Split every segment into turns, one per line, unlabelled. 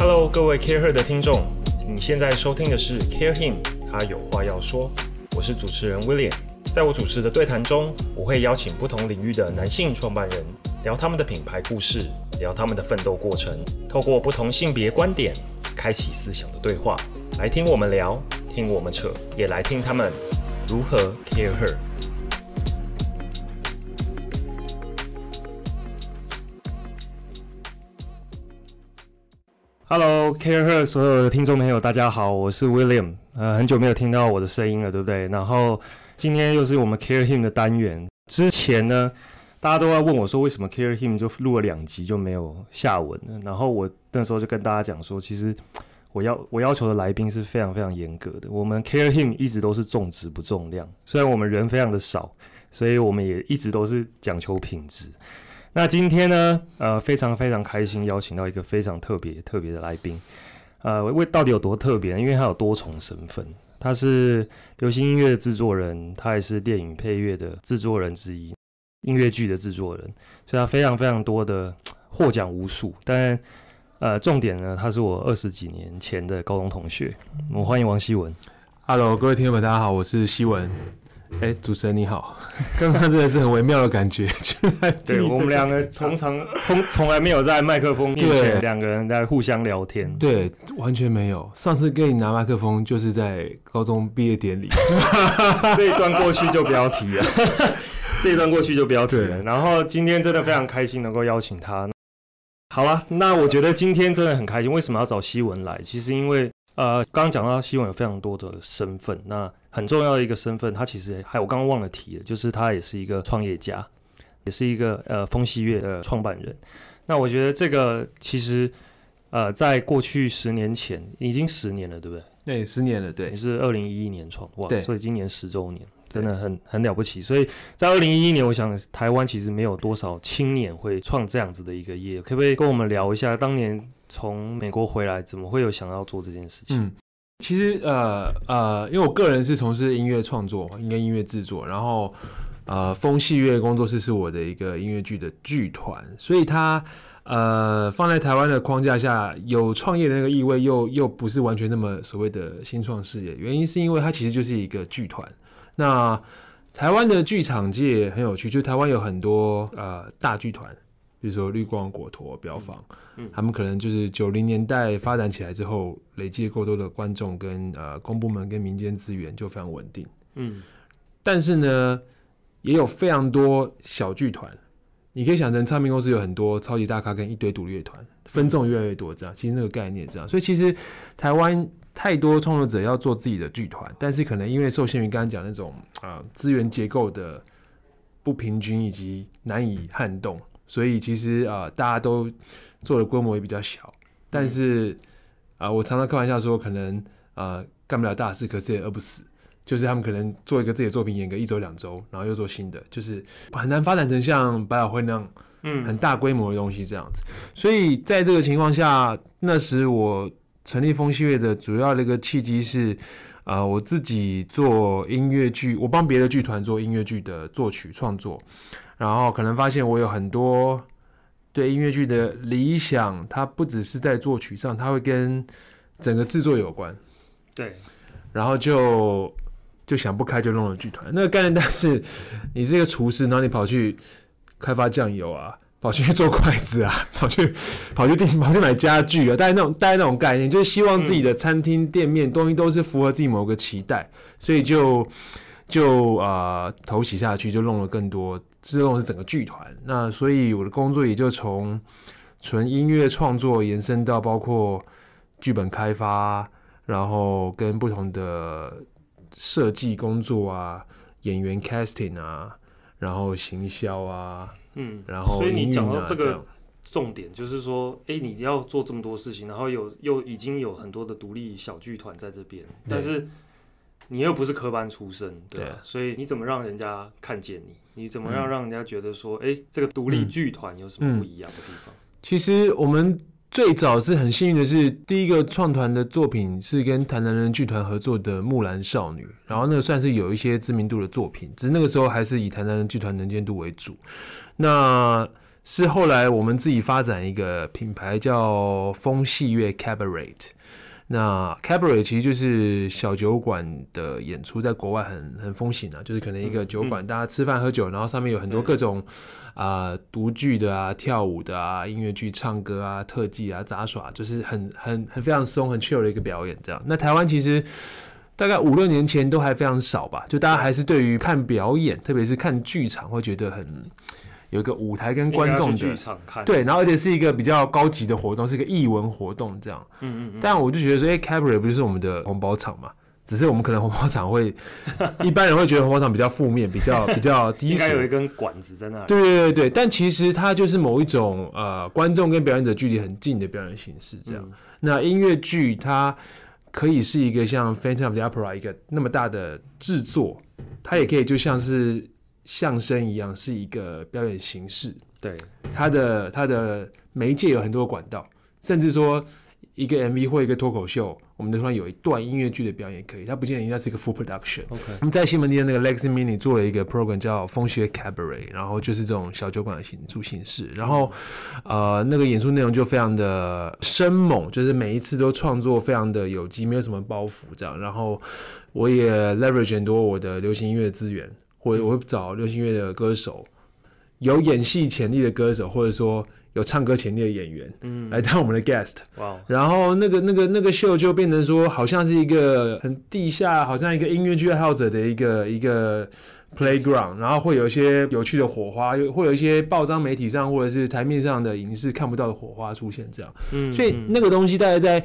Hello，各位 Care Her 的听众，你现在收听的是 Care Him，他有话要说。我是主持人 William，在我主持的对谈中，我会邀请不同领域的男性创办人，聊他们的品牌故事，聊他们的奋斗过程，透过不同性别观点，开启思想的对话，来听我们聊，听我们扯，也来听他们如何 Care Her。Hello，Care Her 所有的听众朋友，大家好，我是 William。呃，很久没有听到我的声音了，对不对？然后今天又是我们 Care Him 的单元。之前呢，大家都在问我说，为什么 Care Him 就录了两集就没有下文了？然后我那时候就跟大家讲说，其实 我要我要求的来宾是非常非常严格的。我们 Care Him 一直都是重质不重量，虽然我们人非常的少，所以我们也一直都是讲求品质。那今天呢，呃，非常非常开心邀请到一个非常特别特别的来宾，呃，为到底有多特别？因为他有多重身份，他是流行音乐的制作人，他也是电影配乐的制作人之一，音乐剧的制作人，所以他非常非常多的获奖无数。但呃，重点呢，他是我二十几年前的高中同学。我欢迎王希文。
Hello，各位听众们，大家好，我是希文。哎、欸，主持人你好，刚刚真的是很微妙的感觉。
对，我们两个从从从从来没有在麦克风面前两个人在互相聊天，
对，完全没有。上次给你拿麦克风就是在高中毕业典礼，
这一段过去就不要提了，这一段过去就不要提了。然后今天真的非常开心能够邀请他。好了，那我觉得今天真的很开心。为什么要找希文来？其实因为呃，刚刚讲到希望有非常多的身份，那。很重要的一个身份，他其实还有我刚刚忘了提了，就是他也是一个创业家，也是一个呃风细月的创办人。那我觉得这个其实呃在过去十年前已经十年了，对不对？
对，十年了，对。
你是二零一一年创，哇，所以今年十周年，真的很很了不起。所以在二零一一年，我想台湾其实没有多少青年会创这样子的一个业，可不可以跟我们聊一下当年从美国回来，怎么会有想要做这件事情？
嗯其实呃呃，因为我个人是从事音乐创作，应该音乐制作，然后呃，风细月工作室是我的一个音乐剧的剧团，所以它呃放在台湾的框架下，有创业的那个意味，又 又不是完全那么所谓的新创事业。原因是因为它其实就是一个剧团。那台湾的剧场界很有趣，就台湾有很多呃大剧团。比如说绿光、果陀、标坊，嗯，他们可能就是九零年代发展起来之后，累积够多的观众跟呃公部门跟民间资源就非常稳定，嗯。但是呢，也有非常多小剧团，你可以想成唱片公司有很多超级大咖跟一堆独立乐团，分众越来越多，这样。其实那个概念这样，所以其实台湾太多创作者要做自己的剧团，但是可能因为受限于刚刚讲那种啊资源结构的不平均以及难以撼动。所以其实啊、呃，大家都做的规模也比较小，但是啊、呃，我常常开玩笑说，可能啊、呃、干不了大事，可是也饿不死。就是他们可能做一个自己的作品，演个一周两周，然后又做新的，就是很难发展成像百老汇那样，嗯，很大规模的东西这样子。所以在这个情况下，那时我成立风细月的主要的一个契机是，啊、呃，我自己做音乐剧，我帮别的剧团做音乐剧的作曲创作。然后可能发现我有很多对音乐剧的理想，它不只是在作曲上，它会跟整个制作有关。
对，
然后就就想不开，就弄了剧团。那个概念，但是你是一个厨师，然后你跑去开发酱油啊，跑去做筷子啊，跑去跑去订 跑去买家具啊，大概那种大概那种概念，就是希望自己的餐厅店面东西都是符合自己某个期待，所以就就啊、呃、投洗下去，就弄了更多。这种是整个剧团，那所以我的工作也就从纯音乐创作延伸到包括剧本开发，然后跟不同的设计工作啊、演员 casting 啊，然后行销啊，嗯，然后、啊、
所以你讲到这个重点，就是说，哎，你要做这么多事情，然后有又已经有很多的独立小剧团在这边，但是。你又不是科班出身，对，对，所以你怎么让人家看见你？你怎么样让人家觉得说，哎、嗯欸，这个独立剧团有什么不一样的地方？
其实我们最早是很幸运的是，第一个创团的作品是跟台南人剧团合作的《木兰少女》，然后那个算是有一些知名度的作品，只是那个时候还是以台南人剧团能见度为主。那是后来我们自己发展一个品牌叫风戏月 Cabaret。那 Cabaret 其实就是小酒馆的演出，在国外很很风行啊，就是可能一个酒馆，大家吃饭喝酒，然后上面有很多各种啊独剧的啊、跳舞的啊、音乐剧、唱歌啊、特技啊、杂耍，就是很很很非常松、很 chill 的一个表演。这样，那台湾其实大概五六年前都还非常少吧，就大家还是对于看表演，特别是看剧场，会觉得很。有一个舞台跟观众的，对，然后而且是一个比较高级的活动，是一个艺文活动这样。嗯嗯嗯。但我就觉得说，哎，Cabaret 不就是我们的红包场嘛？只是我们可能红包场会，一般人会觉得红包场比较负面，比较 比较低俗。应该
有一根管子在那里。
对对对对，但其实它就是某一种呃，观众跟表演者距离很近的表演形式这样。嗯、那音乐剧它可以是一个像 Phantom of the Opera 一个那么大的制作，它也可以就像是。相声一样是一个表演形式，
对，
它的它的媒介有很多管道，甚至说一个 MV 或一个脱口秀，我们突然有一段音乐剧的表演可以，它不见得应该是一个 full production。OK，我们在西门町的那个 Legacy Mini 做了一个 program 叫风细月 Cabaret，然后就是这种小酒馆的演出形式，然后呃那个演出内容就非常的生猛，就是每一次都创作非常的有机，没有什么包袱这样，然后我也 leverage 很多我的流行音乐资源。或我会找流行音乐的歌手，有演戏潜力的歌手，或者说有唱歌潜力的演员，嗯，来当我们的 guest。哇！然后那个那个那个秀就变成说，好像是一个很地下，好像一个音乐剧爱好者的一个一个 playground。然后会有一些有趣的火花，有会有一些报章媒体上或者是台面上的影视看不到的火花出现，这样。嗯，所以那个东西大概在。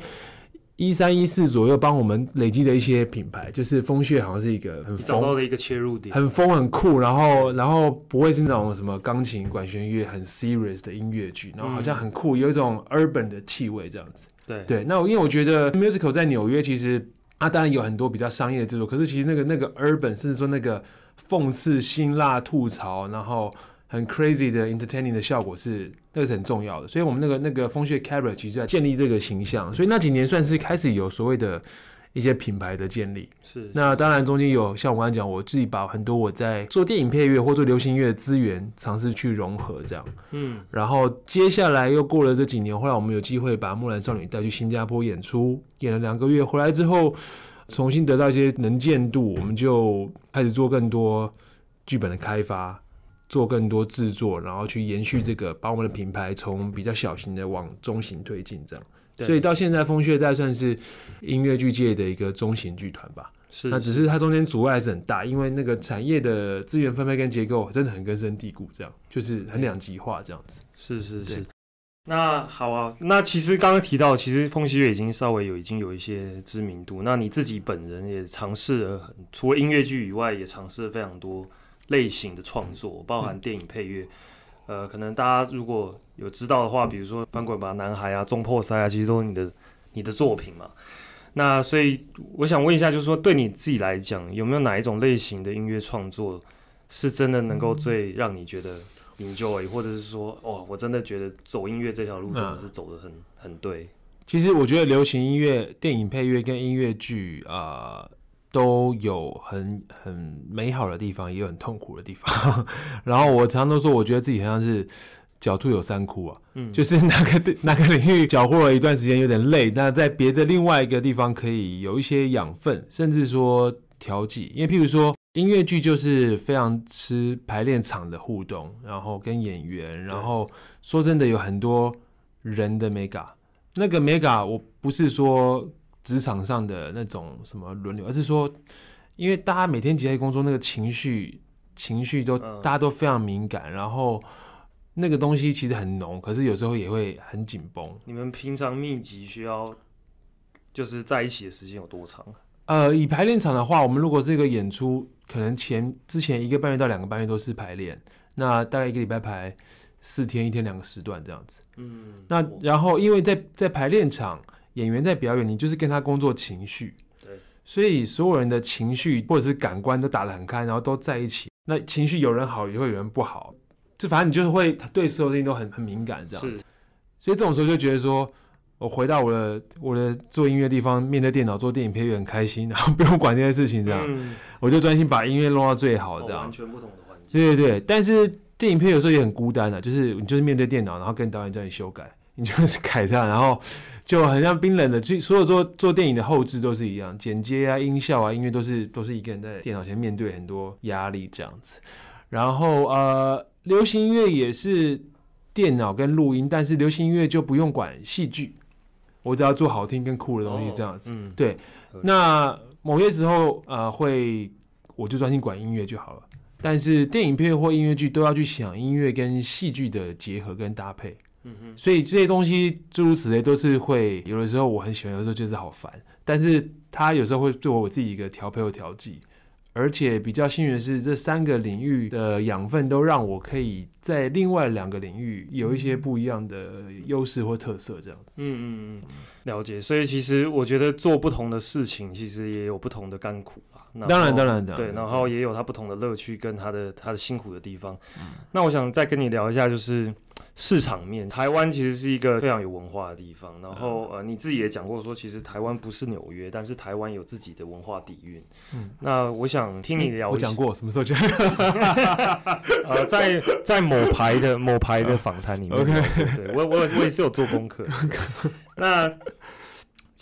一三一四左右，帮我们累积的一些品牌，就是风穴好像是一个很
找到的一个切入点，
很疯很酷，然后然后不会是那种什么钢琴管弦乐很 serious 的音乐剧，然后好像很酷，有一种 urban 的气味这样子。
对
对，那因为我觉得 musical 在纽约其实啊，当然有很多比较商业的制作，可是其实那个那个 urban，甚至说那个讽刺、辛辣、吐槽，然后。很 crazy 的 entertaining 的效果是那个是很重要的，所以我们那个那个风穴 Cabaret 其实在建立这个形象，所以那几年算是开始有所谓的一些品牌的建立。
是，是，
那当然中间有像我刚才讲，我自己把很多我在做电影配乐或做流行乐的资源尝试去融合这样。嗯，然后接下来又过了这几年，后来我们有机会把木兰少女带去新加坡演出，演了两个月，回来之后重新得到一些能见度，我们就开始做更多剧本的开发。做更多制作，然后去延续这个，把我们的品牌从比较小型的往中型推进，这样。对所以到现在，风穴带算是音乐剧界的一个中型剧团吧。是，那只是它中间阻碍还是很大，因为那个产业的资源分配跟结构真的很根深蒂固，这样就是很两极化这样子。
是是是。那好啊，那其实刚刚提到，其实风西月已经稍微有已经有一些知名度。那你自己本人也尝试了很，除了音乐剧以外，也尝试了非常多。类型的创作包含电影配乐，嗯、呃，可能大家如果有知道的话，比如说《翻滚吧，男孩》啊，《中破塞》啊，其实都是你的你的作品嘛。那所以我想问一下，就是说对你自己来讲，有没有哪一种类型的音乐创作是真的能够最让你觉得 enjoy，或者是说，哦，我真的觉得走音乐这条路真的是走得很、嗯、很对。
其实我觉得流行音乐、电影配乐跟音乐剧啊。呃都有很很美好的地方，也有很痛苦的地方。然后我常常都说，我觉得自己好像是狡兔有三窟啊，嗯，就是哪个哪 个领域搅和了一段时间有点累，那在别的另外一个地方可以有一些养分，甚至说调剂。因为譬如说音乐剧就是非常吃排练场的互动，然后跟演员，然后说真的有很多人的 mega，那个 mega 我不是说。职场上的那种什么轮流，而是说，因为大家每天集在工作，那个情绪情绪都、嗯、大家都非常敏感，然后那个东西其实很浓，可是有时候也会很紧绷。
你们平常密集需要就是在一起的时间有多长？
呃，以排练场的话，我们如果是一个演出，可能前之前一个半月到两个半月都是排练，那大概一个礼拜排四天，一天两个时段这样子。嗯，那然后因为在在排练场。演员在表演，你就是跟他工作情绪，对，所以所有人的情绪或者是感官都打得很开，然后都在一起。那情绪有人好，也会有人不好，就反正你就是会对所有事情都很很敏感这样子。所以这种时候就觉得说，我回到我的我的做音乐地方，面对电脑做电影配乐很开心，然后不用管这些事情这样，嗯、我就专心把音乐弄到最好这样。
哦、完全不同的环境。
对对对，但是。电影片有时候也很孤单的，就是你就是面对电脑，然后跟导演叫你修改，你就是改这样，然后就很像冰冷的。所所有做做电影的后置都是一样，剪接啊、音效啊、音乐都是都是一个人在电脑前面对很多压力这样子。然后呃，流行音乐也是电脑跟录音，但是流行音乐就不用管戏剧，我只要做好听跟酷的东西这样子。哦嗯、对，那某些时候呃会，我就专心管音乐就好了。但是电影片或音乐剧都要去想音乐跟戏剧的结合跟搭配。嗯哼，所以这些东西诸如此类都是会有的时候我很喜欢，有的时候就是好烦。但是它有时候会对我我自己一个调配和调剂。而且比较幸运的是，这三个领域的养分都让我可以在另外两个领域有一些不一样的优势或特色，这样子。嗯
嗯嗯，了解。所以其实我觉得做不同的事情，其实也有不同的甘苦啊。
当然当然的。
对，然后也有它不同的乐趣跟它的它的辛苦的地方。嗯。那我想再跟你聊一下，就是。市场面，台湾其实是一个非常有文化的地方。然后，呃，你自己也讲过说，其实台湾不是纽约，但是台湾有自己的文化底蕴。嗯，那我想听你聊。
我讲过什么时候讲？
呃，在在某牌的某牌的访谈里面。OK，对我我我也是有做功课。那。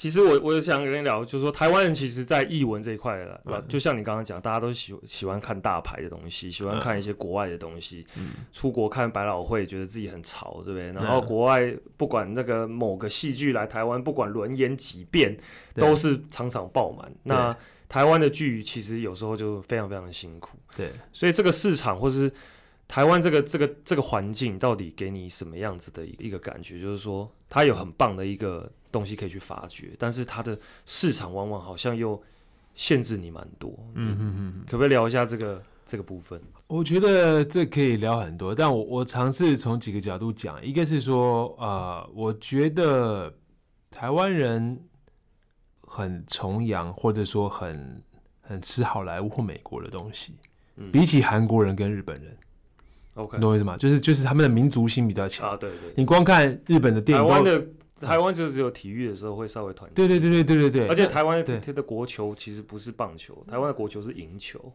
其实我我想跟你聊，就是说台湾人其实，在译文这一块了，嗯、就像你刚刚讲，大家都喜喜欢看大牌的东西，喜欢看一些国外的东西。嗯、出国看百老汇，觉得自己很潮，对不对？然后国外不管那个某个戏剧来台湾，不管轮演几遍，都是场场爆满。那台湾的剧其实有时候就非常非常的辛苦。对，所以这个市场或者是台湾这个这个这个环境，到底给你什么样子的一个感觉？就是说，它有很棒的一个。东西可以去发掘，但是它的市场往往好像又限制你蛮多。嗯嗯嗯，可不可以聊一下这个这个部分？
我觉得这可以聊很多，但我我尝试从几个角度讲。一个是说，啊、呃，我觉得台湾人很崇洋，或者说很很吃好莱坞或美国的东西，嗯、比起韩国人跟日本人。OK，你懂我意思吗？就是就是他们的民族性比较强啊。对，对对，你光看日本的电影，台湾
的。台湾就只有体育的时候会稍微团结，
对对对对对对对。
而且台湾它的国球其实不是棒球，台湾的国球是赢球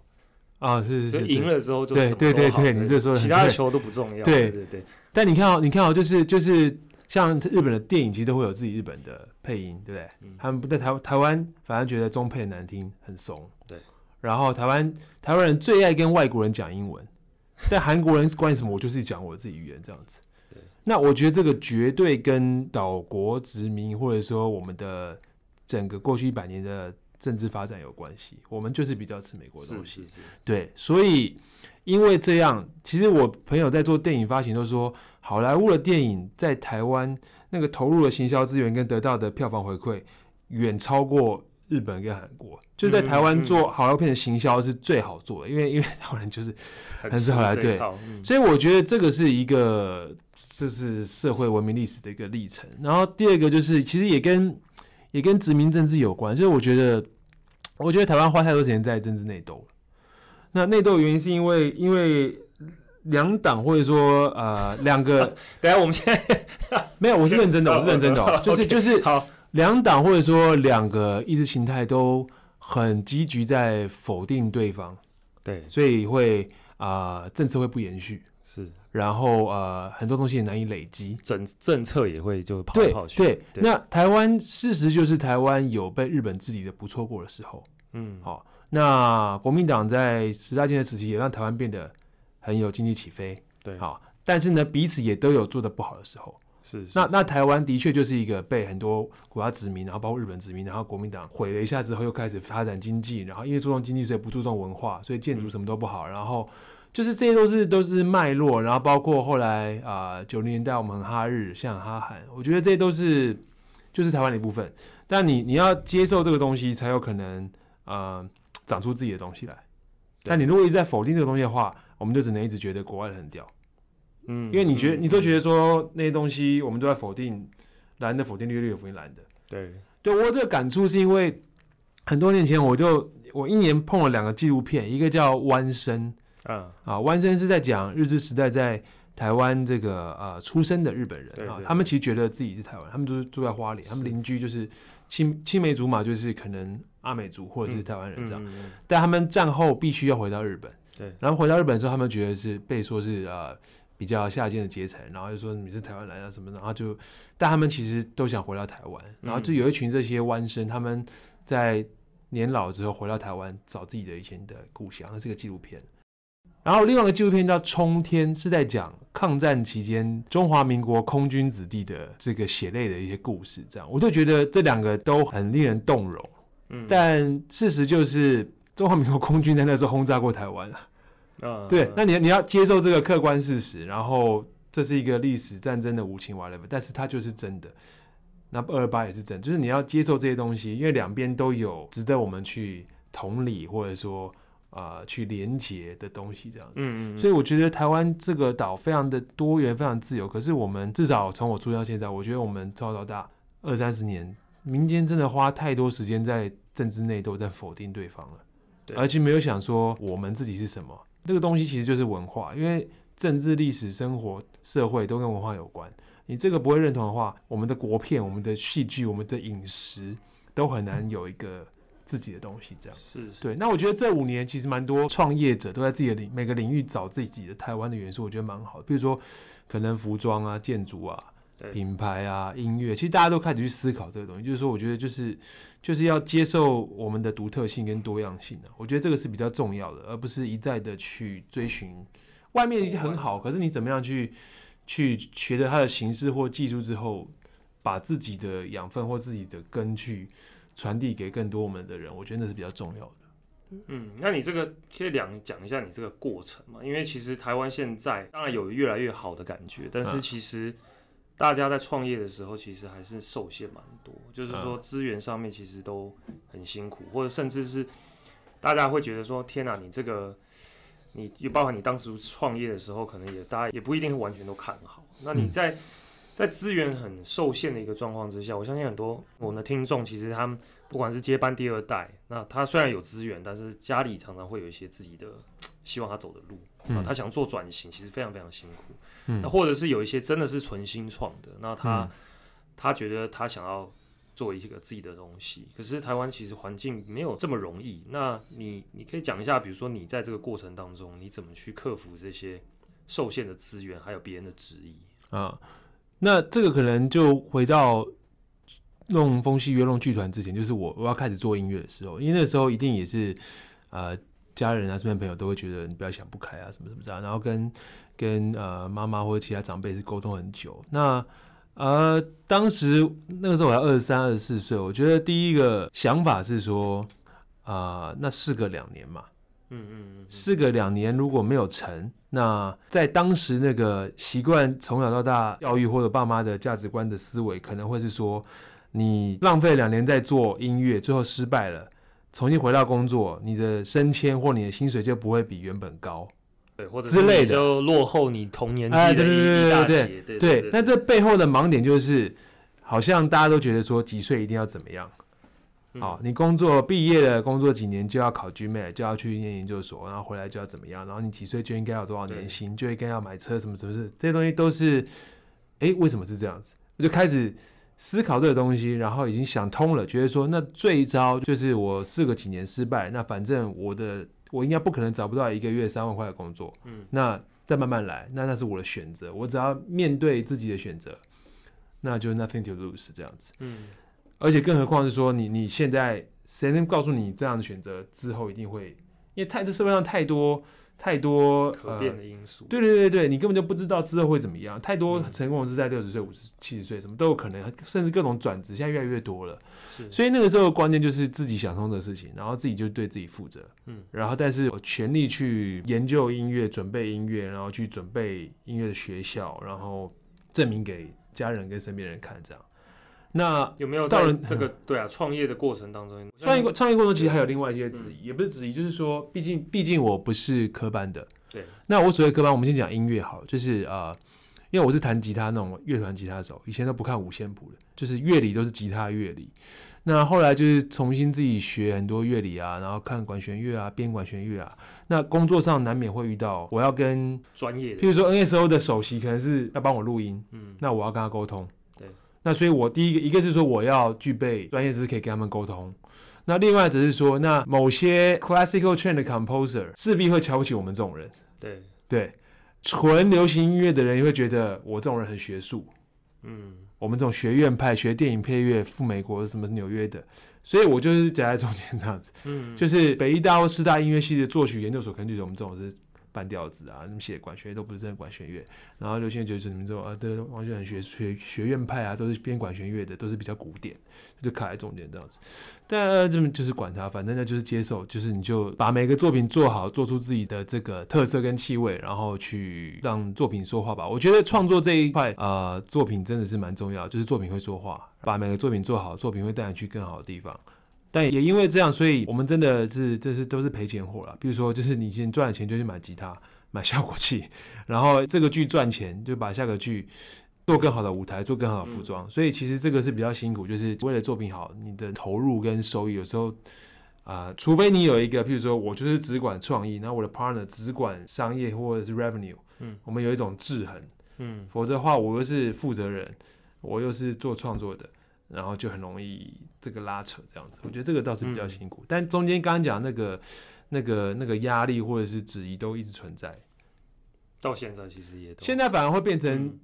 啊，是是是，
赢了之后就
对对对对，你这说的
其他的球都不重要，对对对。
但你看哦，你看哦，就是就是像日本的电影，其实都会有自己日本的配音，对不对？他们不在台台湾，反而觉得中配难听，很怂。对。然后台湾台湾人最爱跟外国人讲英文，但韩国人关于什么，我就是讲我自己语言这样子。那我觉得这个绝对跟岛国殖民，或者说我们的整个过去一百年的政治发展有关系。我们就是比较吃美国的东西，是是是对。所以因为这样，其实我朋友在做电影发行都说，好莱坞的电影在台湾那个投入的行销资源跟得到的票房回馈，远超过。日本跟韩国就在台湾做好莱坞片的行销是最好做的，因为 因为台湾人就是很是好莱坞，对，所以我觉得这个是一个就是社会文明历史的一个历程。然后第二个就是其实也跟也跟殖民政治有关，就是我觉得我觉得台湾花太多时间在政治内斗。那内斗的原因是因为因为两党或者说呃两个，
等下我们现在
没有，我是认真的，我是认真的，就是就是好。两党或者说两个意识形态都很积极在否定对方，对，所以会啊、呃、政策会不延续，是，然后呃很多东西也难以累积，
政政策也会就跑来跑去。
对对，对。那台湾事实就是台湾有被日本治理的不错过的时候，嗯，好，那国民党在十大建设时期也让台湾变得很有经济起飞，对，好，但是呢彼此也都有做的不好的时候。是，是，那那台湾的确就是一个被很多国家殖民，然后包括日本殖民，然后国民党毁了一下之后，又开始发展经济，然后因为注重经济，所以不注重文化，所以建筑什么都不好，嗯、然后就是这些都是都是脉络，然后包括后来啊九零年代我们很哈日，像哈韩，我觉得这些都是就是台湾的一部分，但你你要接受这个东西，才有可能啊、呃、长出自己的东西来。但你如果一直在否定这个东西的话，我们就只能一直觉得国外的很屌。嗯，因为你觉得你都觉得说那些东西我们都在否定，蓝的否定绿，绿的否定蓝的。对，对我这个感触是因为很多年前我就我一年碰了两个纪录片，一个叫《弯生》啊啊，《弯生》是在讲日治时代在台湾这个呃出生的日本人啊，他们其实觉得自己是台湾，他们都是住在花莲，他们邻居就是青青梅竹马，就是可能阿美族或者是台湾人这样，但他们战后必须要回到日本。
对，
然后回到日本的时候，他们觉得是被说是呃比较下贱的阶层，然后就说你是台湾人啊什么的，然后就，但他们其实都想回到台湾，然后就有一群这些湾生，他们在年老之后回到台湾找自己的以前的故乡，那是个纪录片。然后另外一个纪录片叫《冲天》，是在讲抗战期间中华民国空军子弟的这个血泪的一些故事。这样，我就觉得这两个都很令人动容。嗯，但事实就是中华民国空军在那时候轰炸过台湾啊。啊，对，那你你要接受这个客观事实，然后这是一个历史战争的无情 whatever，但是它就是真的。那二二八也是真的，就是你要接受这些东西，因为两边都有值得我们去同理或者说。啊、呃，去连接的东西这样子，嗯嗯，所以我觉得台湾这个岛非常的多元，非常自由。可是我们至少从我出生到现在，我觉得我们从小到大二三十年，民间真的花太多时间在政治内斗，在否定对方了，而且没有想说我们自己是什么。这个东西其实就是文化，因为政治、历史、生活、社会都跟文化有关。你这个不会认同的话，我们的国片、我们的戏剧、我们的饮食都很难有一个。自己的东西，这样
是，是
对。那我觉得这五年其实蛮多创业者都在自己的领每个领域找自己的台湾的元素，我觉得蛮好的。比如说，可能服装啊、建筑啊、品牌啊、音乐，其实大家都开始去思考这个东西。就是说，我觉得就是就是要接受我们的独特性跟多样性的。我觉得这个是比较重要的，而不是一再的去追寻外面已经很好，可是你怎么样去去学着它的形式或技术之后，把自己的养分或自己的根去。传递给更多我们的人，我觉得那是比较重要的。
嗯，那你这个可以两讲一下你这个过程嘛？因为其实台湾现在当然有越来越好的感觉，但是其实大家在创业的时候，其实还是受限蛮多，就是说资源上面其实都很辛苦，或者甚至是大家会觉得说：“天哪，你这个你就包含你当时创业的时候，可能也大家也不一定完全都看好。”那你在、嗯。在资源很受限的一个状况之下，我相信很多我们的听众其实他们不管是接班第二代，那他虽然有资源，但是家里常常会有一些自己的希望他走的路，啊，他想做转型，其实非常非常辛苦。那或者是有一些真的是纯新创的，那他他觉得他想要做一些个自己的东西，可是台湾其实环境没有这么容易。那你你可以讲一下，比如说你在这个过程当中，你怎么去克服这些受限的资源，还有别人的质疑啊？
那这个可能就回到弄风细月弄剧团之前，就是我我要开始做音乐的时候，因为那时候一定也是呃家人啊、身边朋友都会觉得你不要想不开啊，什么什么这样，然后跟跟呃妈妈或者其他长辈是沟通很久。那呃当时那个时候我才二十三、二十四岁，我觉得第一个想法是说啊、呃，那试个两年嘛。嗯嗯嗯，试个两年如果没有成，那在当时那个习惯从小到大教育或者爸妈的价值观的思维，可能会是说，你浪费两年在做音乐，最后失败了，重新回到工作，你的升迁或你的薪水就不会比原本高，
对，或者之类的，就落后你同年纪的一大截，对对。
那这背后的盲点就是，好像大家都觉得说几岁一定要怎么样。好，你工作毕业了，工作几年就要考 GMAT，就要去念研究所，然后回来就要怎么样？然后你几岁就应该有多少年薪，就应该要买车，什么什么事？这些东西都是，哎、欸，为什么是这样子？我就开始思考这个东西，然后已经想通了，觉得说，那最糟就是我四个几年失败，那反正我的我应该不可能找不到一个月三万块的工作，嗯，那再慢慢来，那那是我的选择，我只要面对自己的选择，那就 nothing to lose 这样子，嗯。而且更何况是说你，你你现在谁能告诉你这样的选择之后一定会？因为太这社会上太多太多
可变的因素。
对对对对，你根本就不知道之后会怎么样。太多成功是在六十岁、五十、七十岁，什么都有可能，甚至各种转职，现在越来越多了。是。所以那个时候关键就是自己想通的事情，然后自己就对自己负责。嗯。然后，但是我全力去研究音乐，准备音乐，然后去准备音乐的学校，然后证明给家人跟身边人看，这样。那
有没有到了这个对啊创业的过程当中，
创业过创业过程其实还有另外一些质疑，也不是质疑，就是说，毕竟毕竟我不是科班的。对。那我所谓科班，我们先讲音乐好，就是呃，因为我是弹吉他那种乐团吉他手，以前都不看五线谱的，就是乐理都是吉他乐理。那后来就是重新自己学很多乐理啊，然后看管弦乐啊，编管弦乐啊。那工作上难免会遇到，我要跟
专业的，
譬如说 NSO 的首席可能是要帮我录音，嗯，那我要跟他沟通。那所以，我第一个一个是说，我要具备专业知识，可以跟他们沟通。那另外只是说，那某些 classical trained 的 composer 势必会瞧不起我们这种人。
对
对，纯流行音乐的人也会觉得我这种人很学术。
嗯，
我们这种学院派学电影配乐赴美国什么纽约的，所以我就是夹在中间这样子。嗯，就是北艺大或师大音乐系的作曲研究所，可能就是我们这种是。半调子啊，你们写管弦乐都不是真的管弦乐，然后流行乐就是你们这种啊，对，完全学学学院派啊，都是编管弦乐的，都是比较古典，就卡在中间这样子。但这么就是管他，反正呢就是接受，就是你就把每个作品做好，做出自己的这个特色跟气味，然后去让作品说话吧。我觉得创作这一块啊、作品真的是蛮重要，就是作品会说话，把每个作品做好，作品会带你去更好的地方。但也因为这样，所以我们真的是这是都是赔钱货了。比如说，就是你先赚了钱就去买吉他、买效果器，然后这个剧赚钱就把下个剧做更好的舞台、做更好的服装。所以其实这个是比较辛苦，就是为了作品好，你的投入跟收益有时候啊、呃，除非你有一个，譬如说我就是只管创意，然后我的 partner 只管商业或者是 revenue，嗯，我们有一种制衡，嗯，否则的话，我又是负责人，我又是做创作的。然后就很容易这个拉扯这样子，我觉得这个倒是比较辛苦。嗯、但中间刚刚讲那个、那个、那个压力或者是质疑都一直存在，
到现在其实也都
现在反而会变成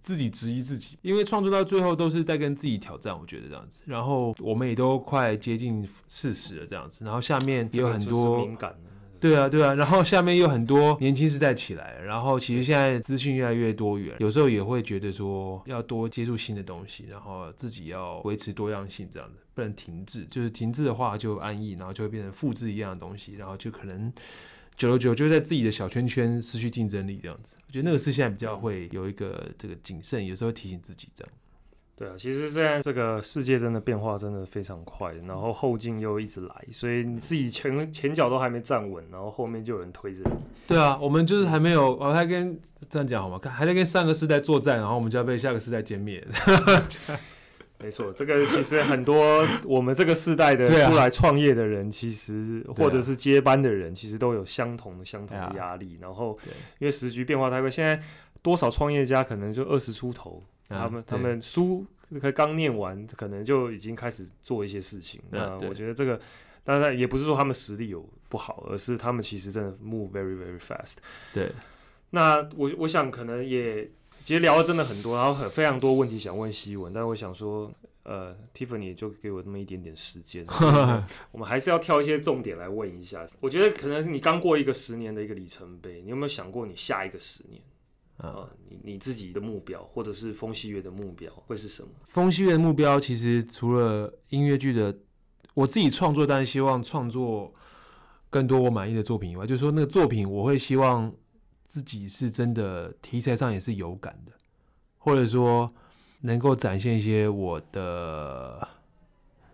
自己质疑自己，嗯、因为创作到最后都是在跟自己挑战。我觉得这样子，然后我们也都快接近事实了这样子，然后下面也有很多敏感的。对啊，对啊，然后下面又很多年轻世代起来，然后其实现在资讯越来越多元，有时候也会觉得说要多接触新的东西，然后自己要维持多样性，这样子不能停滞，就是停滞的话就安逸，然后就会变成复制一样的东西，然后就可能久了久就在自己的小圈圈失去竞争力这样子。我觉得那个是现在比较会有一个这个谨慎，有时候提醒自己这样。
对啊，其实现在这个世界真的变化真的非常快，然后后劲又一直来，所以你自己前前脚都还没站稳，然后后面就有人推着你。
对啊，我们就是还没有，我还跟这样讲好吗？看还在跟上个世代作战，然后我们就要被下个世代歼灭。
没错，这个其实很多我们这个世代的出来创业的人，其实或者是接班的人，其实都有相同的相同的压力。然后因为时局变化太快，现在多少创业家可能就二十出头。他们他们书才刚念完，可能就已经开始做一些事情。那我觉得这个，当然也不是说他们实力有不好，而是他们其实真的 move very very fast。
对，
那我我想可能也其实聊了真的很多，然后很非常多问题想问希文，但我想说，呃，Tiffany 就给我那么一点点时间，我们还是要挑一些重点来问一下。我觉得可能是你刚过一个十年的一个里程碑，你有没有想过你下一个十年？啊，你你自己的目标，或者是风细月的目标会是什么？
风细月的目标其实除了音乐剧的，我自己创作，但是希望创作更多我满意的作品以外，就是说那个作品，我会希望自己是真的题材上也是有感的，或者说能够展现一些我的，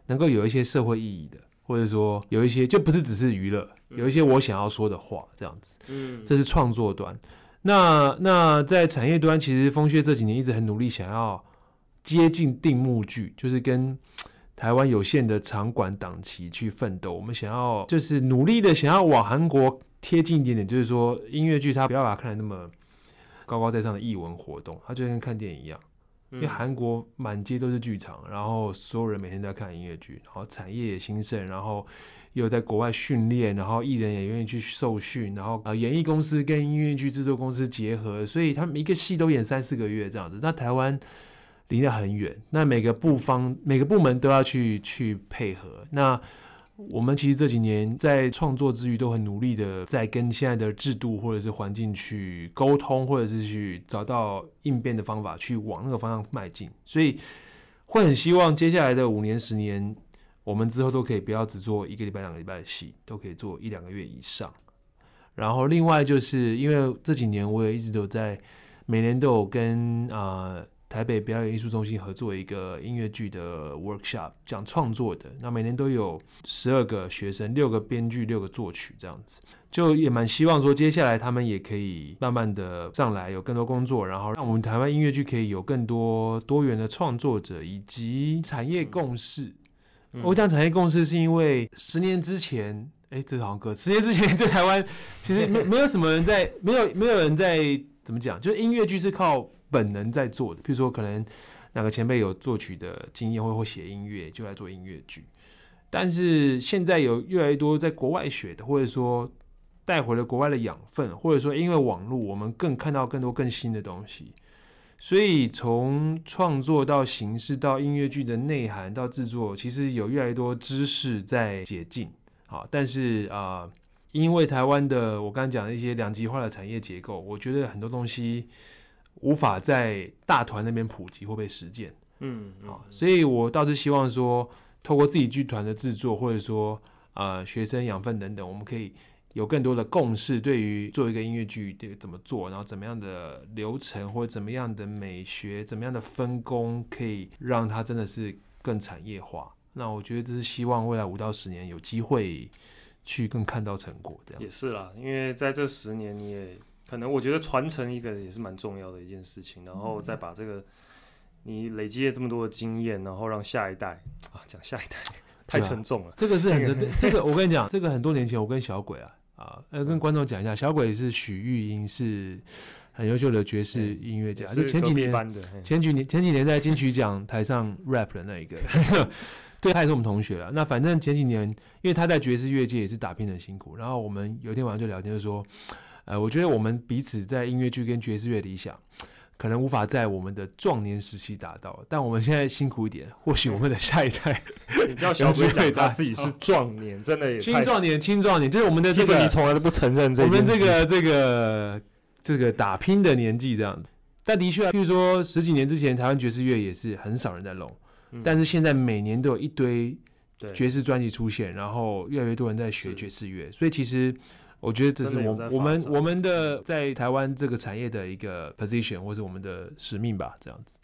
能够有一些社会意义的，或者说有一些就不是只是娱乐，有一些我想要说的话，这样子。嗯，这是创作端。那那在产业端，其实风穴这几年一直很努力，想要接近定目剧，就是跟台湾有限的场馆档期去奋斗。我们想要就是努力的想要往韩国贴近一点点，就是说音乐剧它不要把它看得那么高高在上的艺文活动，它就跟看电影一样。因为韩国满街都是剧场，然后所有人每天都在看音乐剧，然后产业也兴盛，然后。有在国外训练，然后艺人也愿意去受训，然后呃，演艺公司跟音乐剧制作公司结合，所以他们一个戏都演三四个月这样子。那台湾离得很远，那每个部方每个部门都要去去配合。那我们其实这几年在创作之余，都很努力的在跟现在的制度或者是环境去沟通，或者是去找到应变的方法，去往那个方向迈进。所以会很希望接下来的五年、十年。我们之后都可以不要只做一个礼拜、两个礼拜的戏，都可以做一两个月以上。然后另外就是因为这几年我也一直都在，每年都有跟啊、台北表演艺术中心合作一个音乐剧的 workshop，讲创作的。那每年都有十二个学生，六个编剧，六个作曲这样子，就也蛮希望说接下来他们也可以慢慢的上来，有更多工作，然后让我们台湾音乐剧可以有更多多元的创作者以及产业共识。我讲产业共识是因为十年之前，哎，这好像歌。十年之前在台湾，其实没没有什么人在，没有没有人在怎么讲，就是音乐剧是靠本能在做的。比如说，可能哪个前辈有作曲的经验，或会写音乐，就来做音乐剧。但是现在有越来越多在国外学的，或者说带回了国外的养分，或者说因为网络，我们更看到更多更新的东西。所以从创作到形式到音乐剧的内涵到制作，其实有越来越多知识在解禁。好，但是啊、因为台湾的我刚刚讲的一些两极化的产业结构，我觉得很多东西无法在大团那边普及或被实践。嗯，好，所以我倒是希望说，透过自己剧团的制作，或者说呃学生养分等等，我们可以。有更多的共识，对于做一个音乐剧这个怎么做，然后怎么样的流程或者怎么样的美学，怎么样的分工，可以让它真的是更产业化。那我觉得这是希望未来五到十年有机会去更看到成果。这样
也是啦，因为在这十年，你也可能我觉得传承一个也是蛮重要的一件事情，然后再把这个你累积了这么多的经验，然后让下一代啊，讲下一代太沉重了。
啊、这个是很 这个我跟你讲，这个很多年前我跟小鬼啊。啊，呃，跟观众讲一下，小鬼是许玉英，是很优秀的爵士音乐家，是前几年前几年前几年在金曲奖台上 rap 的那一个，对，他也是我们同学了。那反正前几年，因为他在爵士乐界也是打拼很辛苦，然后我们有一天晚上就聊天，就说，呃，我觉得我们彼此在音乐剧跟爵士乐理想。可能无法在我们的壮年时期达到，但我们现在辛苦一点，或许我们的下一代，
你知道小鬼讲他自己是壮年，真的也
青壮年，青壮年，就是我们的这个
你从来都不承认这，
我们这个这个这个打拼的年纪这样子。但的确，譬如说十几年之前，台湾爵士乐也是很少人在弄，但是现在每年都有一堆爵士专辑出现，然后越来越多人在学爵士乐，所以其实。我觉得这是我我们我们的在台湾这个产业的一个 position，或是我们的使命吧，这样子。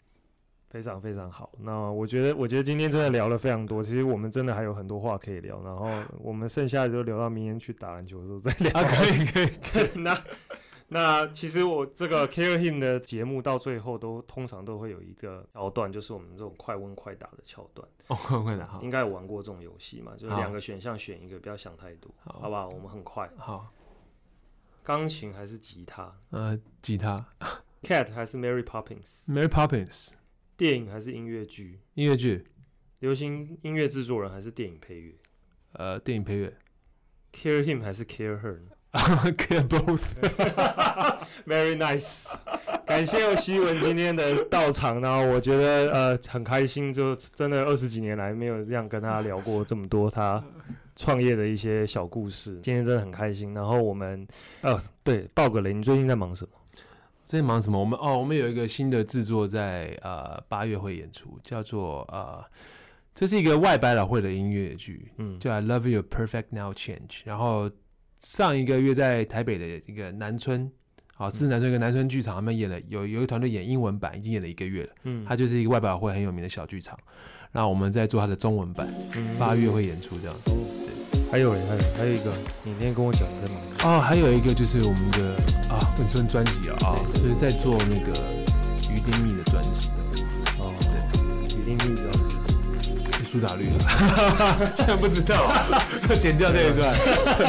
非常非常好。那我觉得，我觉得今天真的聊了非常多。其实我们真的还有很多话可以聊。然后我们剩下的就留到明天去打篮球的时候再聊。
啊，可以可以可以。
那。那其实我这个 Care Him 的节目到最后都通常都会有一个桥段，就是我们这种快问快答的桥段。
哦，快问快答，
应该有玩过这种游戏嘛？就是两个选项选一个，不要想太多，好，好不好？我们很快。
好。
钢琴还是吉他？
呃，吉他。
Cat 还是 Mary Poppins？Mary
Poppins。
电影还是音乐剧？
音乐剧。
流行音乐制作人还是电影配乐？
呃，电影配乐。
Care Him 还是 Care
Her？Care
both，very nice。感谢有希文今天的到场，然后我觉得呃很开心，就真的二十几年来没有这样跟他聊过这么多他创业的一些小故事，今天真的很开心。然后我们呃对爆个雷，你最近在忙什么？
最近忙什么？我们哦我们有一个新的制作在呃八月会演出，叫做呃这是一个外百老汇的音乐剧，嗯，叫 I Love You Perfect Now Change，然后。上一个月在台北的一个南村，好，是南村一个南村剧场，他们演了有有一个团队演英文版，已经演了一个月了。嗯，它就是一个外表会很有名的小剧场。那我们在做它的中文版，八月会演出这样。对，
还有还有还有一个，你那天跟我讲的吗？
哦，还有一个就是我们的啊文春专辑啊，啊，就是在做那个于丁密的专辑。
哦，对，于丁密的。
苏打绿，现在不知道，要剪掉这一段。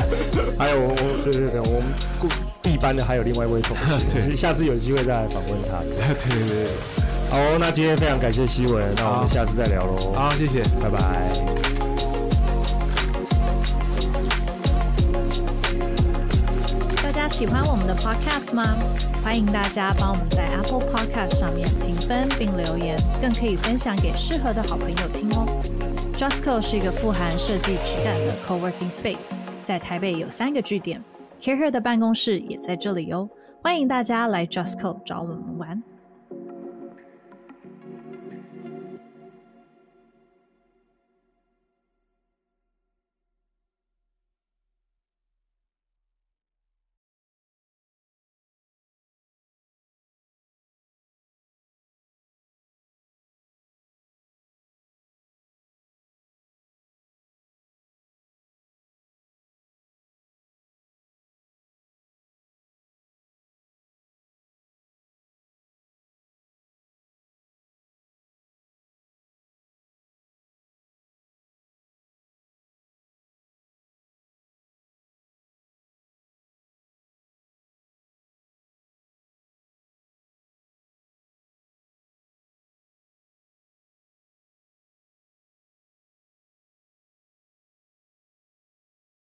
还有我，我，对对对，我们固 B 班的还有另外一位同学，对，下次有机会再来访问他。
对对对，
好，那今天非常感谢希文，那我们下次再聊喽。
好，谢谢，
拜拜。
大家喜欢我们的 Podcast 吗？欢迎大家帮我们在 Apple Podcast 上面评分并留言，更可以分享给适合的好朋友听哦。Justco 是一个富含设计质感的 Co-working Space，在台北有三个据点，CareHer 的办公室也在这里哦。欢迎大家来 Justco 找我们玩。